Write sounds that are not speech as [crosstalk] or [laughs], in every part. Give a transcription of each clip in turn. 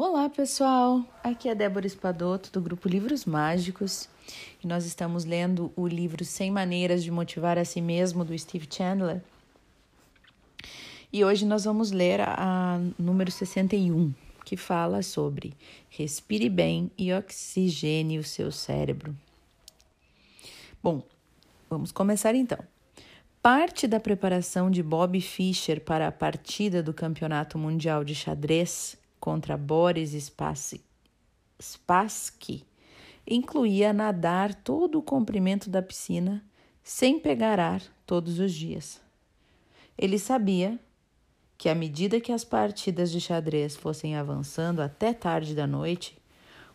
Olá, pessoal! Aqui é Débora Espadoto, do grupo Livros Mágicos, e nós estamos lendo o livro 100 Maneiras de Motivar a Si Mesmo, do Steve Chandler. E hoje nós vamos ler a, a número 61, que fala sobre respire bem e oxigene o seu cérebro. Bom, vamos começar então. Parte da preparação de Bob Fischer para a partida do Campeonato Mundial de Xadrez contra Boris Spassky incluía nadar todo o comprimento da piscina sem pegar ar todos os dias. Ele sabia que, à medida que as partidas de xadrez fossem avançando até tarde da noite,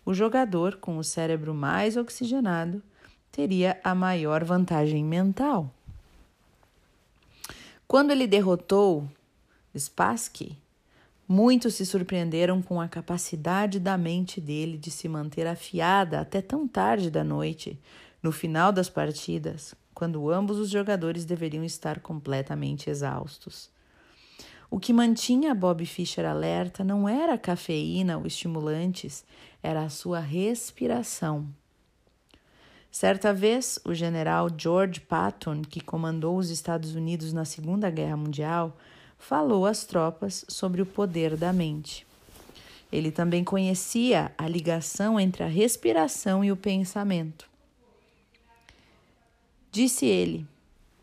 o jogador com o cérebro mais oxigenado teria a maior vantagem mental. Quando ele derrotou Spassky, Muitos se surpreenderam com a capacidade da mente dele de se manter afiada até tão tarde da noite, no final das partidas, quando ambos os jogadores deveriam estar completamente exaustos. O que mantinha Bob Fischer alerta não era a cafeína ou estimulantes, era a sua respiração. Certa vez, o general George Patton, que comandou os Estados Unidos na Segunda Guerra Mundial, falou às tropas sobre o poder da mente. Ele também conhecia a ligação entre a respiração e o pensamento. Disse ele: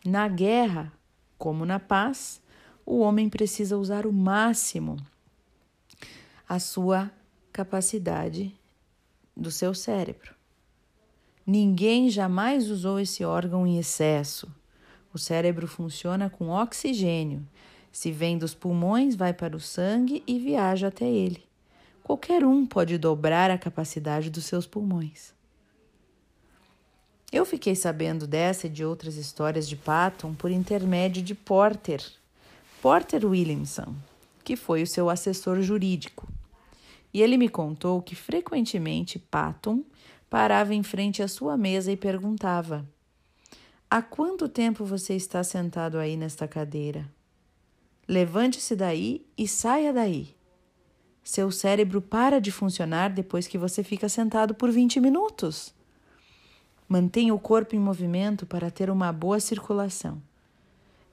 na guerra, como na paz, o homem precisa usar o máximo a sua capacidade do seu cérebro. Ninguém jamais usou esse órgão em excesso. O cérebro funciona com oxigênio se vem dos pulmões, vai para o sangue e viaja até ele. Qualquer um pode dobrar a capacidade dos seus pulmões. Eu fiquei sabendo dessa e de outras histórias de Patton por intermédio de Porter, Porter Williamson, que foi o seu assessor jurídico. E ele me contou que frequentemente Patton parava em frente à sua mesa e perguntava: Há quanto tempo você está sentado aí nesta cadeira? Levante-se daí e saia daí. Seu cérebro para de funcionar depois que você fica sentado por 20 minutos. Mantenha o corpo em movimento para ter uma boa circulação.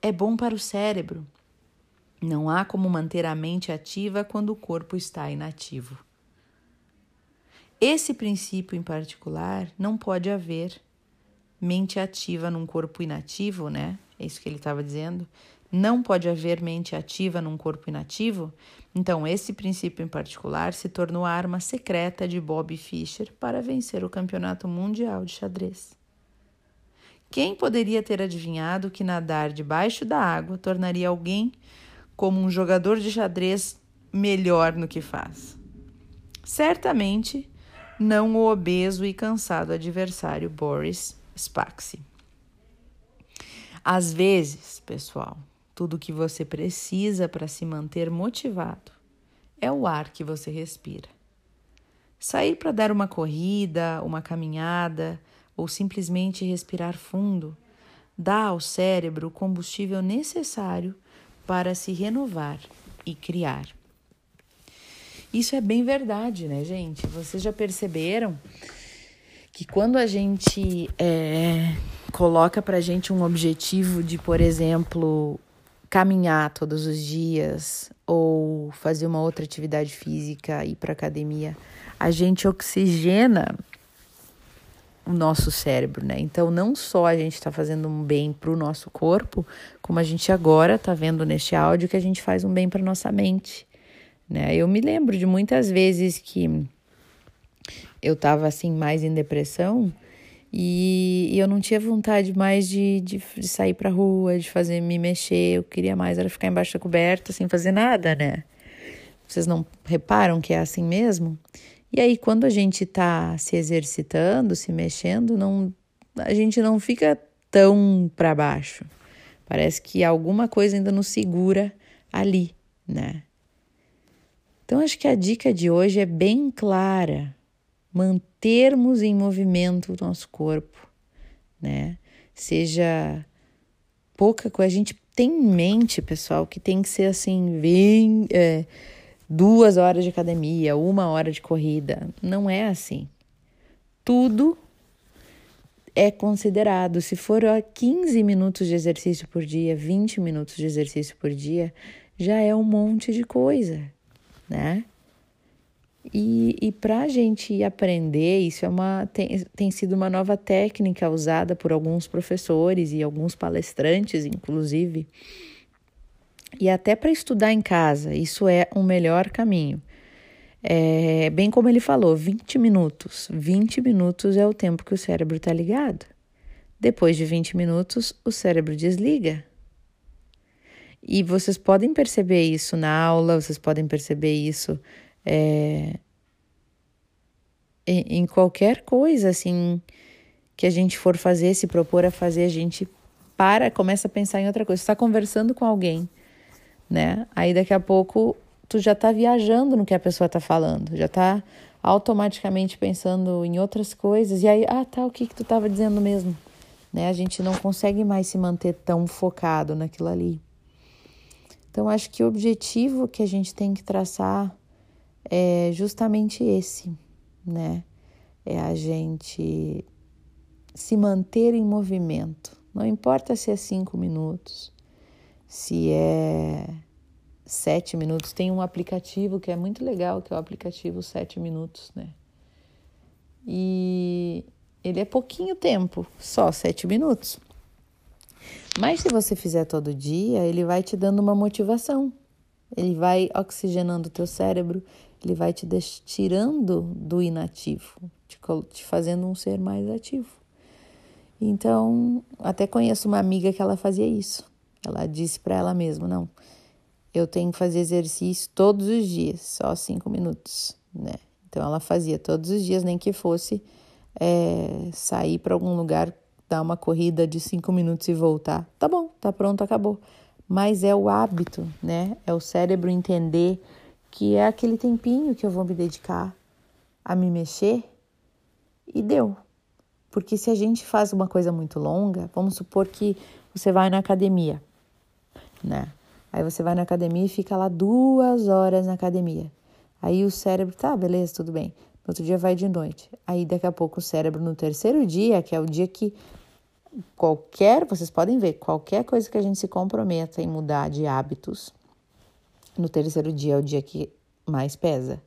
É bom para o cérebro. Não há como manter a mente ativa quando o corpo está inativo. Esse princípio em particular não pode haver mente ativa num corpo inativo, né? É isso que ele estava dizendo não pode haver mente ativa num corpo inativo, então esse princípio em particular se tornou a arma secreta de Bob Fischer para vencer o Campeonato Mundial de Xadrez. Quem poderia ter adivinhado que nadar debaixo da água tornaria alguém como um jogador de xadrez melhor no que faz? Certamente não o obeso e cansado adversário Boris Spaxi. Às vezes, pessoal, tudo o que você precisa para se manter motivado é o ar que você respira. Sair para dar uma corrida, uma caminhada ou simplesmente respirar fundo dá ao cérebro o combustível necessário para se renovar e criar. Isso é bem verdade, né, gente? Vocês já perceberam que quando a gente é, coloca para gente um objetivo de, por exemplo, caminhar todos os dias ou fazer uma outra atividade física, ir para academia, a gente oxigena o nosso cérebro, né? Então, não só a gente está fazendo um bem para o nosso corpo, como a gente agora está vendo neste áudio que a gente faz um bem para nossa mente, né? Eu me lembro de muitas vezes que eu estava assim mais em depressão e, e eu não tinha vontade mais de, de, de sair pra rua, de fazer me mexer. Eu queria mais era ficar embaixo da coberta sem fazer nada, né? Vocês não reparam que é assim mesmo? E aí, quando a gente tá se exercitando, se mexendo, não, a gente não fica tão para baixo. Parece que alguma coisa ainda nos segura ali, né? Então, acho que a dica de hoje é bem clara mantermos em movimento o nosso corpo, né? Seja pouca coisa, a gente tem em mente, pessoal, que tem que ser assim, bem. É, duas horas de academia, uma hora de corrida. Não é assim. Tudo é considerado. Se for 15 minutos de exercício por dia, 20 minutos de exercício por dia, já é um monte de coisa, né? E, e para a gente aprender, isso é uma, tem, tem sido uma nova técnica usada por alguns professores e alguns palestrantes, inclusive, e até para estudar em casa, isso é o um melhor caminho. É, bem como ele falou, 20 minutos. 20 minutos é o tempo que o cérebro está ligado. Depois de 20 minutos, o cérebro desliga. E vocês podem perceber isso na aula, vocês podem perceber isso é, em, em qualquer coisa assim que a gente for fazer, se propor a fazer, a gente para, começa a pensar em outra coisa. Está conversando com alguém, né? Aí daqui a pouco tu já está viajando no que a pessoa está falando, já está automaticamente pensando em outras coisas. E aí, ah, tá, o que, que tu estava dizendo mesmo? Né? A gente não consegue mais se manter tão focado naquilo ali. Então, acho que o objetivo que a gente tem que traçar é justamente esse, né? É a gente se manter em movimento. Não importa se é cinco minutos, se é sete minutos. Tem um aplicativo que é muito legal, que é o aplicativo Sete Minutos, né? E ele é pouquinho tempo, só sete minutos. Mas se você fizer todo dia, ele vai te dando uma motivação. Ele vai oxigenando o teu cérebro, ele vai te tirando do inativo, te, te fazendo um ser mais ativo. Então, até conheço uma amiga que ela fazia isso. Ela disse para ela mesma: não, eu tenho que fazer exercício todos os dias, só cinco minutos, né? Então ela fazia todos os dias, nem que fosse é, sair para algum lugar, dar uma corrida de cinco minutos e voltar. Tá bom, tá pronto, acabou. Mas é o hábito, né? É o cérebro entender que é aquele tempinho que eu vou me dedicar a me mexer e deu. Porque se a gente faz uma coisa muito longa, vamos supor que você vai na academia, né? Aí você vai na academia e fica lá duas horas na academia. Aí o cérebro, tá, beleza, tudo bem. No outro dia vai de noite. Aí daqui a pouco o cérebro, no terceiro dia, que é o dia que qualquer, vocês podem ver, qualquer coisa que a gente se comprometa em mudar de hábitos, no terceiro dia é o dia que mais pesa.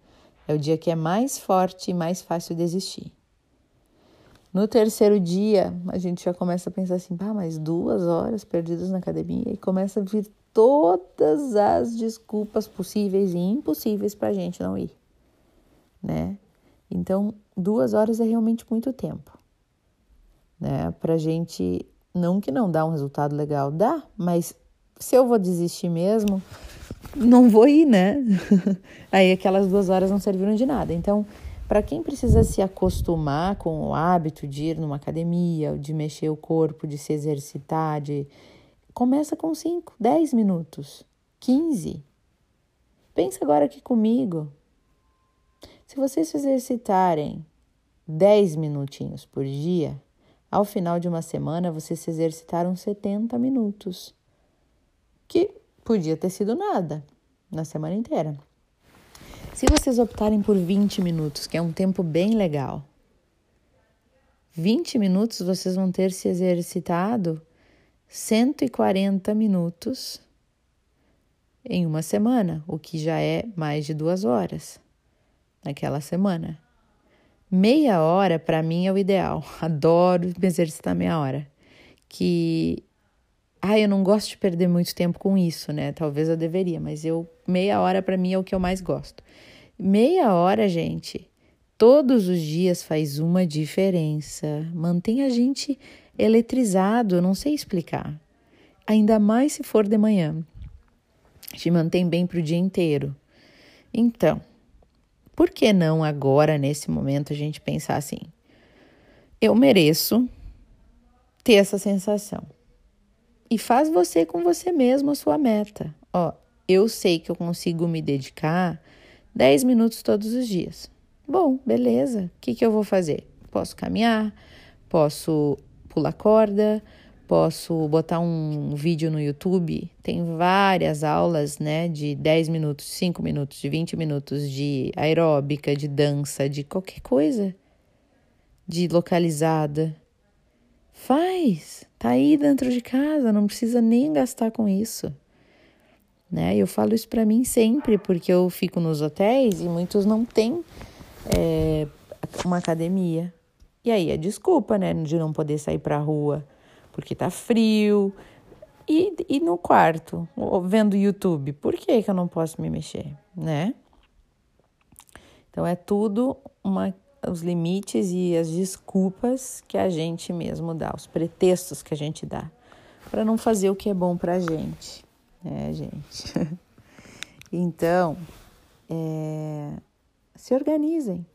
É o dia que é mais forte e mais fácil desistir. No terceiro dia, a gente já começa a pensar assim, pá, mais duas horas perdidas na academia e começa a vir todas as desculpas possíveis e impossíveis para a gente não ir, né? Então, duas horas é realmente muito tempo, né? Para gente, não que não dá um resultado legal, dá, mas se eu vou desistir mesmo, não vou ir, né? [laughs] Aí aquelas duas horas não serviram de nada. Então, para quem precisa se acostumar com o hábito de ir numa academia, de mexer o corpo, de se exercitar, de começa com 5, 10 minutos, 15. Pensa agora aqui comigo. Se vocês se exercitarem 10 minutinhos por dia, ao final de uma semana vocês se exercitaram 70 minutos, que podia ter sido nada na semana inteira. Se vocês optarem por 20 minutos, que é um tempo bem legal, 20 minutos vocês vão ter se exercitado 140 minutos em uma semana, o que já é mais de duas horas naquela semana. Meia hora para mim é o ideal. [laughs] Adoro me exercitar meia hora. Que ah, eu não gosto de perder muito tempo com isso, né? Talvez eu deveria, mas eu meia hora para mim é o que eu mais gosto. Meia hora, gente, todos os dias faz uma diferença. Mantém a gente eletrizado, não sei explicar. Ainda mais se for de manhã. Te mantém bem para o dia inteiro. Então, por que não agora, nesse momento, a gente pensar assim? Eu mereço ter essa sensação e faz você com você mesmo a sua meta. Ó, eu sei que eu consigo me dedicar 10 minutos todos os dias. Bom, beleza. O que, que eu vou fazer? Posso caminhar, posso pular corda, posso botar um vídeo no YouTube. Tem várias aulas, né, de 10 minutos, 5 minutos, de 20 minutos de aeróbica, de dança, de qualquer coisa, de localizada. Faz, tá aí dentro de casa, não precisa nem gastar com isso. Né? Eu falo isso para mim sempre, porque eu fico nos hotéis e muitos não têm é, uma academia. E aí é desculpa, né, de não poder sair pra rua porque tá frio. E, e no quarto, vendo YouTube, por que, que eu não posso me mexer, né? Então é tudo uma, os limites e as desculpas que a gente mesmo dá, os pretextos que a gente dá para não fazer o que é bom pra gente, né, gente? [laughs] então, é, se organizem,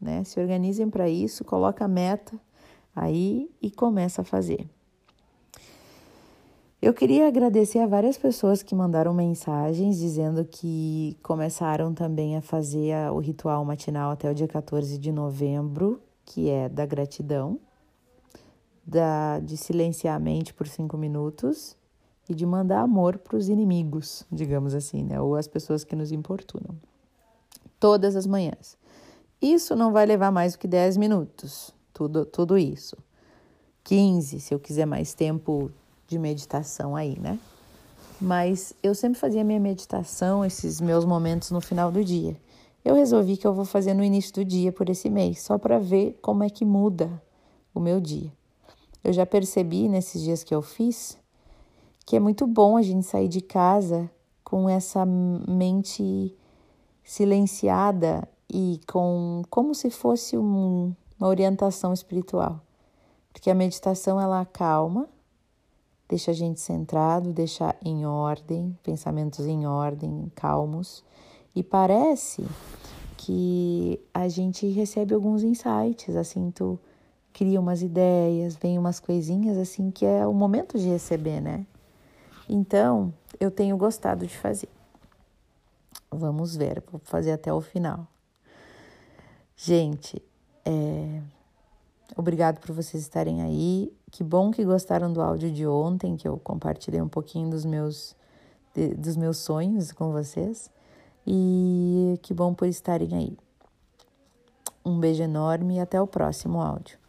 né? Se organizem para isso, coloca a meta aí e começa a fazer. Eu queria agradecer a várias pessoas que mandaram mensagens dizendo que começaram também a fazer o ritual matinal até o dia 14 de novembro, que é da gratidão, da, de silenciar a mente por cinco minutos e de mandar amor para os inimigos, digamos assim, né? Ou as pessoas que nos importunam. Todas as manhãs. Isso não vai levar mais do que 10 minutos, tudo, tudo isso. 15, se eu quiser mais tempo de meditação aí, né? Mas eu sempre fazia minha meditação, esses meus momentos no final do dia. Eu resolvi que eu vou fazer no início do dia por esse mês, só para ver como é que muda o meu dia. Eu já percebi nesses dias que eu fiz que é muito bom a gente sair de casa com essa mente silenciada e com como se fosse um, uma orientação espiritual. Porque a meditação ela acalma, deixa a gente centrado, deixa em ordem, pensamentos em ordem, calmos. E parece que a gente recebe alguns insights, assim, tu cria umas ideias, vem umas coisinhas assim que é o momento de receber, né? Então, eu tenho gostado de fazer. Vamos ver, vou fazer até o final. Gente, é, Obrigado por vocês estarem aí. Que bom que gostaram do áudio de ontem, que eu compartilhei um pouquinho dos meus, de, dos meus sonhos com vocês. E que bom por estarem aí. Um beijo enorme e até o próximo áudio.